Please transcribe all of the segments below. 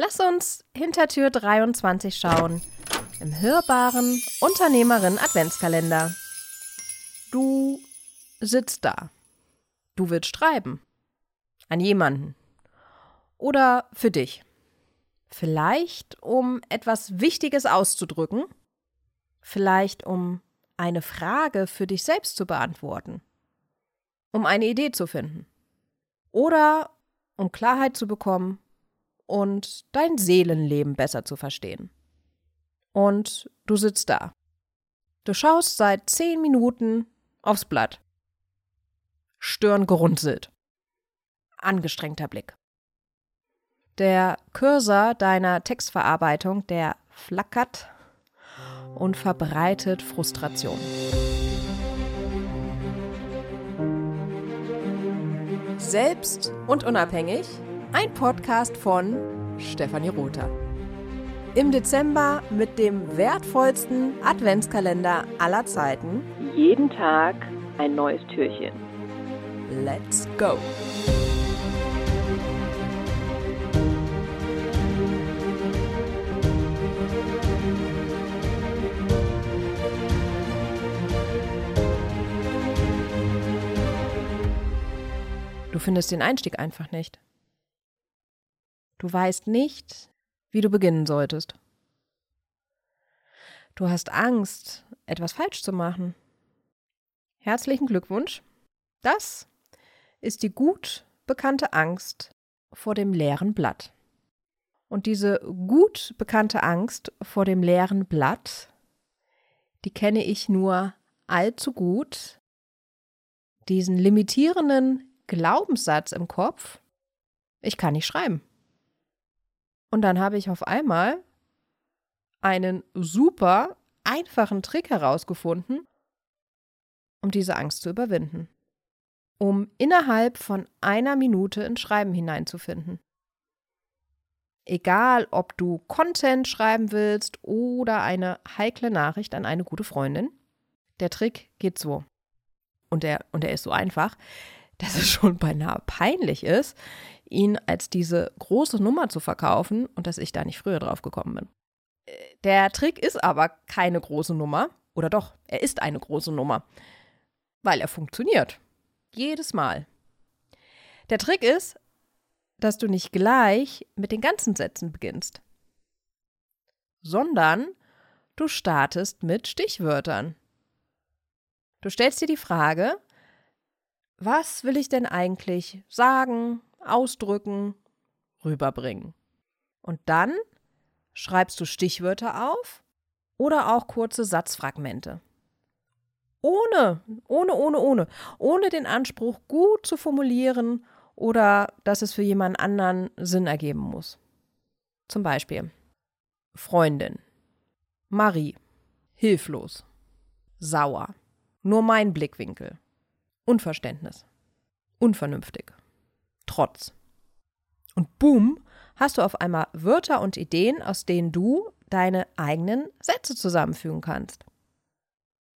Lass uns hinter Tür 23 schauen. Im hörbaren Unternehmerin Adventskalender. Du sitzt da. Du willst schreiben. An jemanden. Oder für dich. Vielleicht, um etwas Wichtiges auszudrücken. Vielleicht, um eine Frage für dich selbst zu beantworten. Um eine Idee zu finden. Oder um Klarheit zu bekommen und dein Seelenleben besser zu verstehen. Und du sitzt da. Du schaust seit zehn Minuten aufs Blatt. Stirn gerunzelt. Angestrengter Blick. Der Cursor deiner Textverarbeitung, der flackert und verbreitet Frustration. Selbst und unabhängig ein Podcast von Stefanie Rother. Im Dezember mit dem wertvollsten Adventskalender aller Zeiten. Jeden Tag ein neues Türchen. Let's go! Du findest den Einstieg einfach nicht. Du weißt nicht, wie du beginnen solltest. Du hast Angst, etwas falsch zu machen. Herzlichen Glückwunsch. Das ist die gut bekannte Angst vor dem leeren Blatt. Und diese gut bekannte Angst vor dem leeren Blatt, die kenne ich nur allzu gut. Diesen limitierenden Glaubenssatz im Kopf, ich kann nicht schreiben. Und dann habe ich auf einmal einen super einfachen Trick herausgefunden, um diese Angst zu überwinden. Um innerhalb von einer Minute ins Schreiben hineinzufinden. Egal, ob du Content schreiben willst oder eine heikle Nachricht an eine gute Freundin, der Trick geht so. Und er, und er ist so einfach, dass es schon beinahe peinlich ist, ihn als diese große Nummer zu verkaufen und dass ich da nicht früher drauf gekommen bin. Der Trick ist aber keine große Nummer. Oder doch, er ist eine große Nummer. Weil er funktioniert. Jedes Mal. Der Trick ist, dass du nicht gleich mit den ganzen Sätzen beginnst, sondern du startest mit Stichwörtern. Du stellst dir die Frage, was will ich denn eigentlich sagen, ausdrücken, rüberbringen. Und dann schreibst du Stichwörter auf oder auch kurze Satzfragmente. Ohne, ohne, ohne, ohne, ohne den Anspruch, gut zu formulieren oder dass es für jemand anderen Sinn ergeben muss. Zum Beispiel Freundin, Marie, hilflos, sauer, nur mein Blickwinkel, Unverständnis, unvernünftig. Trotz. Und boom, hast du auf einmal Wörter und Ideen, aus denen du deine eigenen Sätze zusammenfügen kannst.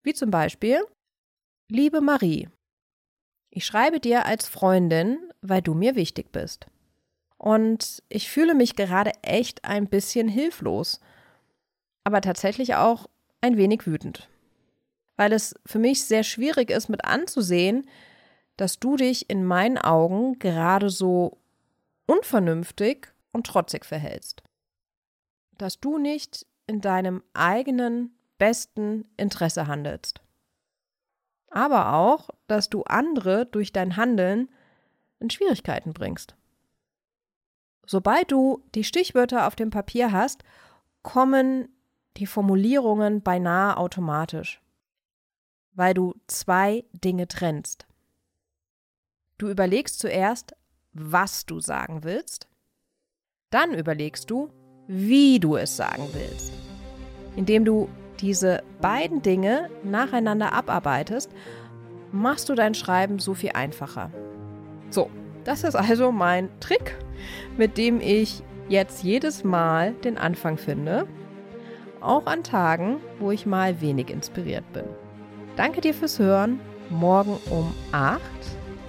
Wie zum Beispiel, liebe Marie, ich schreibe dir als Freundin, weil du mir wichtig bist. Und ich fühle mich gerade echt ein bisschen hilflos, aber tatsächlich auch ein wenig wütend, weil es für mich sehr schwierig ist mit anzusehen, dass du dich in meinen Augen gerade so unvernünftig und trotzig verhältst. Dass du nicht in deinem eigenen besten Interesse handelst. Aber auch, dass du andere durch dein Handeln in Schwierigkeiten bringst. Sobald du die Stichwörter auf dem Papier hast, kommen die Formulierungen beinahe automatisch, weil du zwei Dinge trennst. Du überlegst zuerst, was du sagen willst. Dann überlegst du, wie du es sagen willst. Indem du diese beiden Dinge nacheinander abarbeitest, machst du dein Schreiben so viel einfacher. So, das ist also mein Trick, mit dem ich jetzt jedes Mal den Anfang finde, auch an Tagen, wo ich mal wenig inspiriert bin. Danke dir fürs Hören. Morgen um 8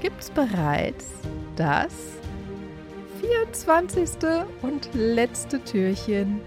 gibt es bereits das 24. und letzte Türchen.